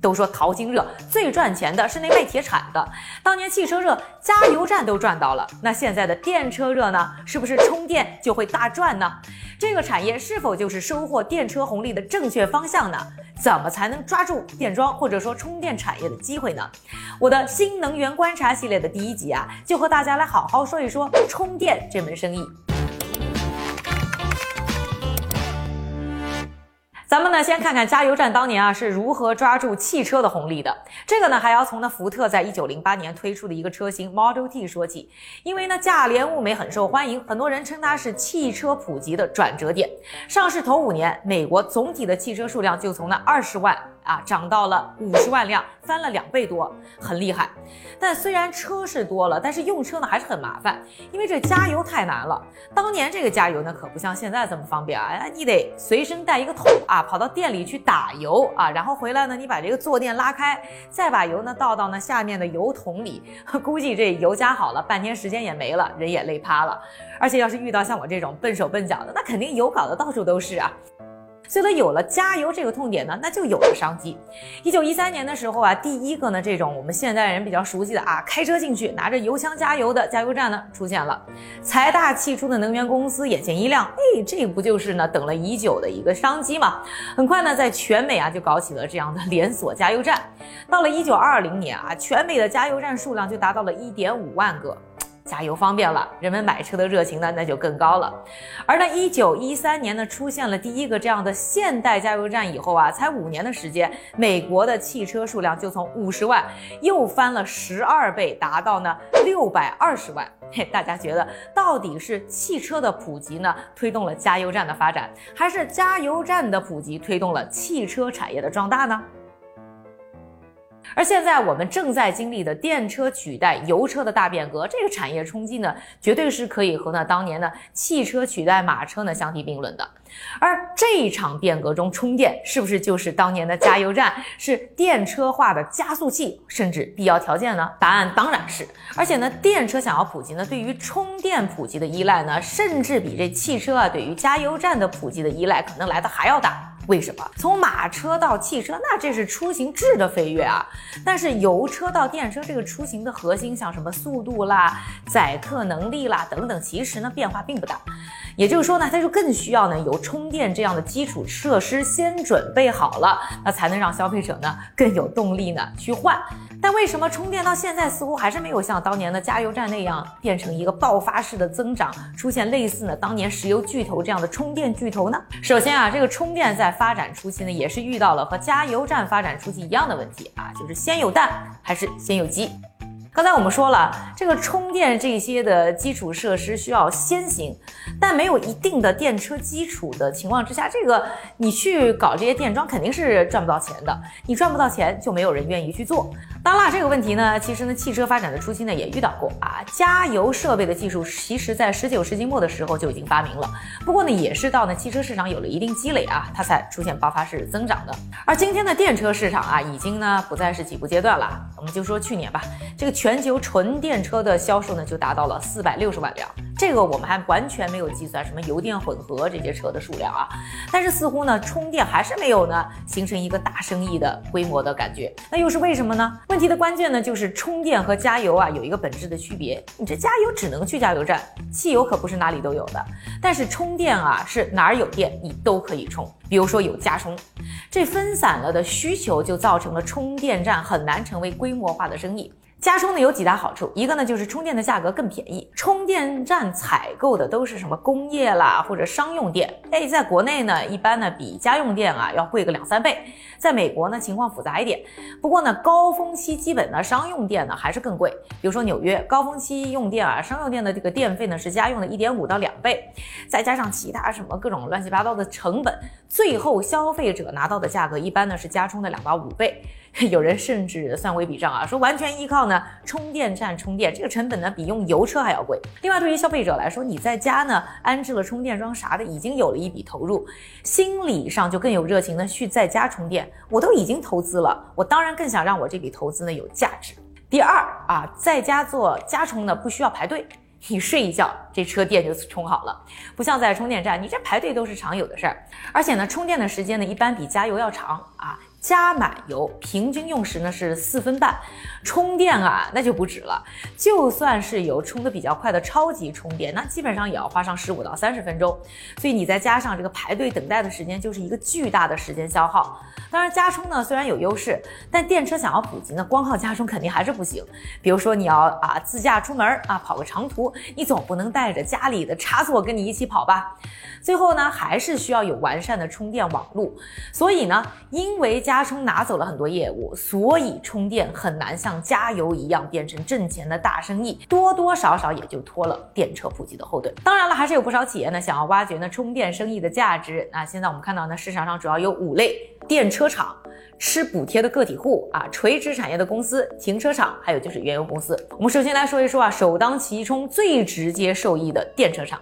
都说淘金热最赚钱的是那卖铁铲的，当年汽车热加油站都赚到了，那现在的电车热呢？是不是充电就会大赚呢？这个产业是否就是收获电车红利的正确方向呢？怎么才能抓住电桩或者说充电产业的机会呢？我的新能源观察系列的第一集啊，就和大家来好好说一说充电这门生意。咱们呢，先看看加油站当年啊是如何抓住汽车的红利的。这个呢，还要从那福特在一九零八年推出的一个车型 Model T 说起。因为呢价廉物美很受欢迎，很多人称它是汽车普及的转折点。上市头五年，美国总体的汽车数量就从那二十万。啊，涨到了五十万辆，翻了两倍多，很厉害。但虽然车是多了，但是用车呢还是很麻烦，因为这加油太难了。当年这个加油呢可不像现在这么方便啊，你得随身带一个桶啊，跑到店里去打油啊，然后回来呢，你把这个坐垫拉开，再把油呢倒到那下面的油桶里。估计这油加好了，半天时间也没了，人也累趴了。而且要是遇到像我这种笨手笨脚的，那肯定油搞得到处都是啊。所以呢，有了加油这个痛点呢，那就有了商机。一九一三年的时候啊，第一个呢，这种我们现代人比较熟悉的啊，开车进去拿着油枪加油的加油站呢，出现了。财大气粗的能源公司眼前一亮，哎，这不就是呢等了已久的一个商机吗？很快呢，在全美啊就搞起了这样的连锁加油站。到了一九二零年啊，全美的加油站数量就达到了一点五万个。加油方便了，人们买车的热情呢，那就更高了。而呢，一九一三年呢，出现了第一个这样的现代加油站以后啊，才五年的时间，美国的汽车数量就从五十万又翻了十二倍，达到呢六百二十万。嘿，大家觉得到底是汽车的普及呢，推动了加油站的发展，还是加油站的普及推动了汽车产业的壮大呢？而现在我们正在经历的电车取代油车的大变革，这个产业冲击呢，绝对是可以和那当年的汽车取代马车呢相提并论的。而这一场变革中，充电是不是就是当年的加油站是电车化的加速器，甚至必要条件呢？答案当然是。而且呢，电车想要普及呢，对于充电普及的依赖呢，甚至比这汽车啊对于加油站的普及的依赖可能来的还要大。为什么从马车到汽车，那这是出行质的飞跃啊？但是油车到电车，这个出行的核心，像什么速度啦、载客能力啦等等，其实呢变化并不大。也就是说呢，它就更需要呢有充电这样的基础设施先准备好了，那才能让消费者呢更有动力呢去换。但为什么充电到现在似乎还是没有像当年的加油站那样变成一个爆发式的增长，出现类似呢当年石油巨头这样的充电巨头呢？首先啊，这个充电在发展初期呢也是遇到了和加油站发展初期一样的问题啊，就是先有蛋还是先有鸡？刚才我们说了，这个充电这些的基础设施需要先行，但没有一定的电车基础的情况之下，这个你去搞这些电桩肯定是赚不到钱的。你赚不到钱，就没有人愿意去做。当然了，这个问题呢，其实呢，汽车发展的初期呢也遇到过啊。加油设备的技术，其实在十九世纪末的时候就已经发明了。不过呢，也是到呢汽车市场有了一定积累啊，它才出现爆发式增长的。而今天的电车市场啊，已经呢不再是起步阶段了。我们就说去年吧，这个全全球纯电车的销售呢就达到了四百六十万辆。这个我们还完全没有计算什么油电混合这些车的数量啊，但是似乎呢充电还是没有呢形成一个大生意的规模的感觉，那又是为什么呢？问题的关键呢就是充电和加油啊有一个本质的区别，你这加油只能去加油站，汽油可不是哪里都有的，但是充电啊是哪儿有电你都可以充，比如说有加充，这分散了的需求就造成了充电站很难成为规模化的生意。加充呢有几大好处，一个呢就是充电的价格更便宜，充电站采购的都是什么工业啦或者商用电，哎，在国内呢一般呢比家用电啊要贵个两三倍，在美国呢情况复杂一点，不过呢高峰期基本呢商用电呢还是更贵，比如说纽约高峰期用电啊商用电的这个电费呢是家用的一点五到两倍，再加上其他什么各种乱七八糟的成本，最后消费者拿到的价格一般呢是加充的两到五倍。有人甚至算过一笔账啊，说完全依靠呢充电站充电，这个成本呢比用油车还要贵。另外，对于消费者来说，你在家呢安置了充电桩啥的，已经有了一笔投入，心理上就更有热情的去在家充电。我都已经投资了，我当然更想让我这笔投资呢有价值。第二啊，在家做家充呢不需要排队。你睡一觉，这车电就充好了，不像在充电站，你这排队都是常有的事儿。而且呢，充电的时间呢，一般比加油要长啊。加满油平均用时呢是四分半，充电啊那就不止了。就算是有充的比较快的超级充电，那基本上也要花上十五到三十分钟。所以你再加上这个排队等待的时间，就是一个巨大的时间消耗。当然加充呢虽然有优势，但电车想要普及呢，光靠加充肯定还是不行。比如说你要啊自驾出门啊跑个长途，你总不能带着家里的插座跟你一起跑吧？最后呢还是需要有完善的充电网络。所以呢，因为加加充拿走了很多业务，所以充电很难像加油一样变成挣钱的大生意，多多少少也就拖了电车普及的后腿。当然了，还是有不少企业呢想要挖掘呢充电生意的价值。那现在我们看到呢，市场上主要有五类电车厂、吃补贴的个体户啊、垂直产业的公司、停车场，还有就是原油公司。我们首先来说一说啊，首当其冲、最直接受益的电车厂。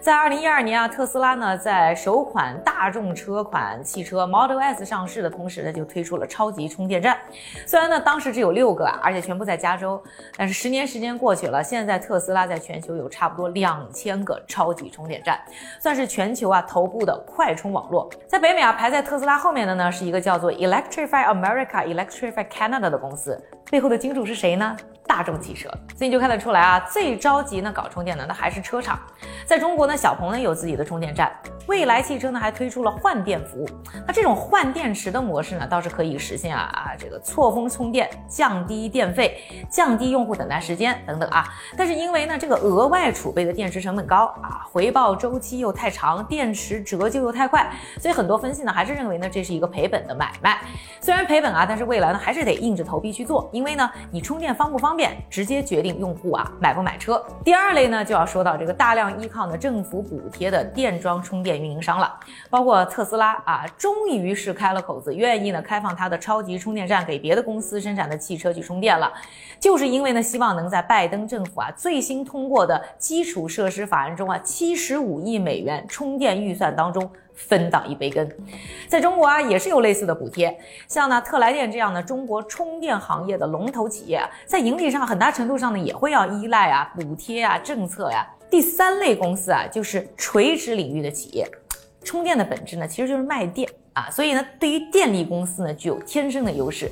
在二零一二年啊，特斯拉呢在首款大众车款汽车 Model S 上市的同时呢，就推出了超级充电站。虽然呢当时只有六个啊，而且全部在加州，但是十年时间过去了，现在特斯拉在全球有差不多两千个超级充电站，算是全球啊头部的快充网络。在北美啊，排在特斯拉后面的呢是一个叫做 Electrify America Electrify Canada 的公司，背后的金主是谁呢？大众汽车，所以你就看得出来啊，最着急呢搞充电的那还是车厂。在中国呢，小鹏呢有自己的充电站，蔚来汽车呢还推出了换电服务。那这种换电池的模式呢，倒是可以实现啊啊这个错峰充电，降低电费，降低用户等待时间等等啊。但是因为呢这个额外储备的电池成本高啊，回报周期又太长，电池折旧又太快，所以很多分析呢还是认为呢这是一个赔本的买卖。虽然赔本啊，但是未来呢还是得硬着头皮去做，因为呢你充电方不方便，直接决定用户啊买不买车。第二类呢就要说到这个大量依靠。呢政府补贴的电桩充电运营商了，包括特斯拉啊，终于是开了口子，愿意呢开放它的超级充电站给别的公司生产的汽车去充电了，就是因为呢希望能在拜登政府啊最新通过的基础设施法案中啊七十五亿美元充电预算当中分到一杯羹。在中国啊也是有类似的补贴，像呢特来电这样的中国充电行业的龙头企业，在盈利上很大程度上呢也会要依赖啊补贴啊政策呀。第三类公司啊，就是垂直领域的企业。充电的本质呢，其实就是卖电啊，所以呢，对于电力公司呢，具有天生的优势。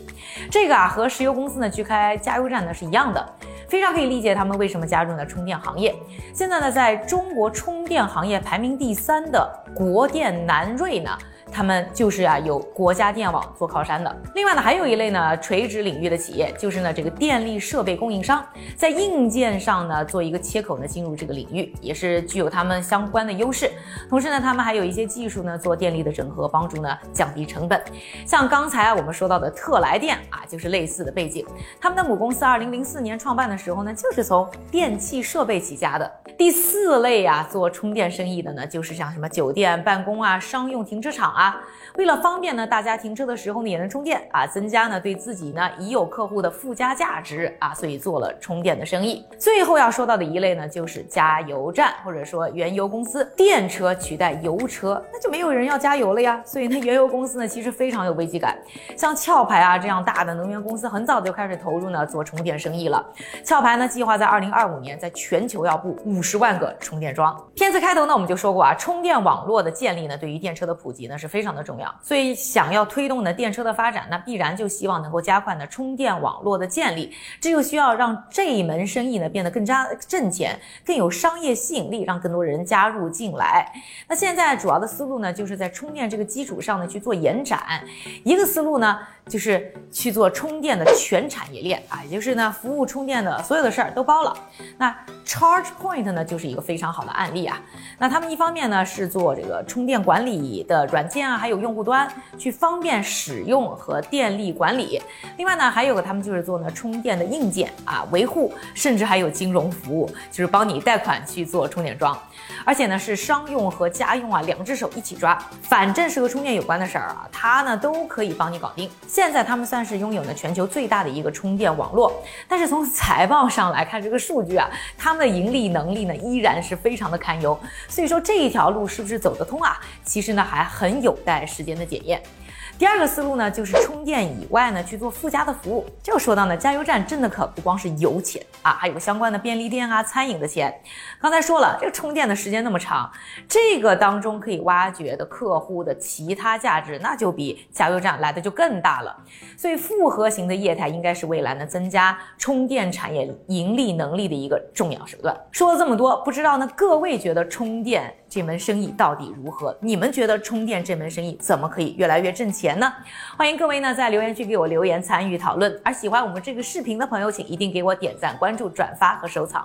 这个啊，和石油公司呢去开加油站呢是一样的，非常可以理解他们为什么加入了充电行业。现在呢，在中国充电行业排名第三的国电南瑞呢。他们就是啊，有国家电网做靠山的。另外呢，还有一类呢，垂直领域的企业，就是呢，这个电力设备供应商，在硬件上呢，做一个切口呢，进入这个领域，也是具有他们相关的优势。同时呢，他们还有一些技术呢，做电力的整合，帮助呢降低成本。像刚才我们说到的特来电啊，就是类似的背景。他们的母公司二零零四年创办的时候呢，就是从电器设备起家的。第四类啊，做充电生意的呢，就是像什么酒店、办公啊、商用停车场啊。啊为了方便呢，大家停车的时候呢也能充电啊，增加呢对自己呢已有客户的附加价值啊，所以做了充电的生意。最后要说到的一类呢，就是加油站或者说原油公司，电车取代油车，那就没有人要加油了呀。所以呢，原油公司呢其实非常有危机感。像壳牌啊这样大的能源公司，很早就开始投入呢做充电生意了。壳牌呢计划在二零二五年在全球要布五十万个充电桩。片子开头呢我们就说过啊，充电网络的建立呢对于电车的普及呢是。非常的重要，所以想要推动呢电车的发展，那必然就希望能够加快呢充电网络的建立，这就需要让这一门生意呢变得更加挣钱，更有商业吸引力，让更多人加入进来。那现在主要的思路呢，就是在充电这个基础上呢去做延展，一个思路呢。就是去做充电的全产业链啊，也就是呢，服务充电的所有的事儿都包了。那 Charge Point 呢，就是一个非常好的案例啊。那他们一方面呢是做这个充电管理的软件啊，还有用户端去方便使用和电力管理。另外呢，还有个他们就是做呢充电的硬件啊维护，甚至还有金融服务，就是帮你贷款去做充电桩。而且呢是商用和家用啊两只手一起抓，反正是和充电有关的事儿啊，它呢都可以帮你搞定。现在他们算是拥有呢全球最大的一个充电网络，但是从财报上来看，这个数据啊，他们的盈利能力呢依然是非常的堪忧。所以说这一条路是不是走得通啊？其实呢还很有待时间的检验。第二个思路呢，就是充电以外呢去做附加的服务。这个说到呢，加油站真的可不光是油钱啊，还有相关的便利店啊、餐饮的钱。刚才说了，这个充电的时间那么长，这个当中可以挖掘的客户的其他价值，那就比加油站来的就更大了。所以复合型的业态应该是未来呢增加充电产业盈利能力的一个重要手段。说了这么多，不知道呢各位觉得充电这门生意到底如何？你们觉得充电这门生意怎么可以越来越挣钱呢？欢迎各位呢在留言区给我留言参与讨论。而喜欢我们这个视频的朋友，请一定给我点赞、关注、转发和收藏。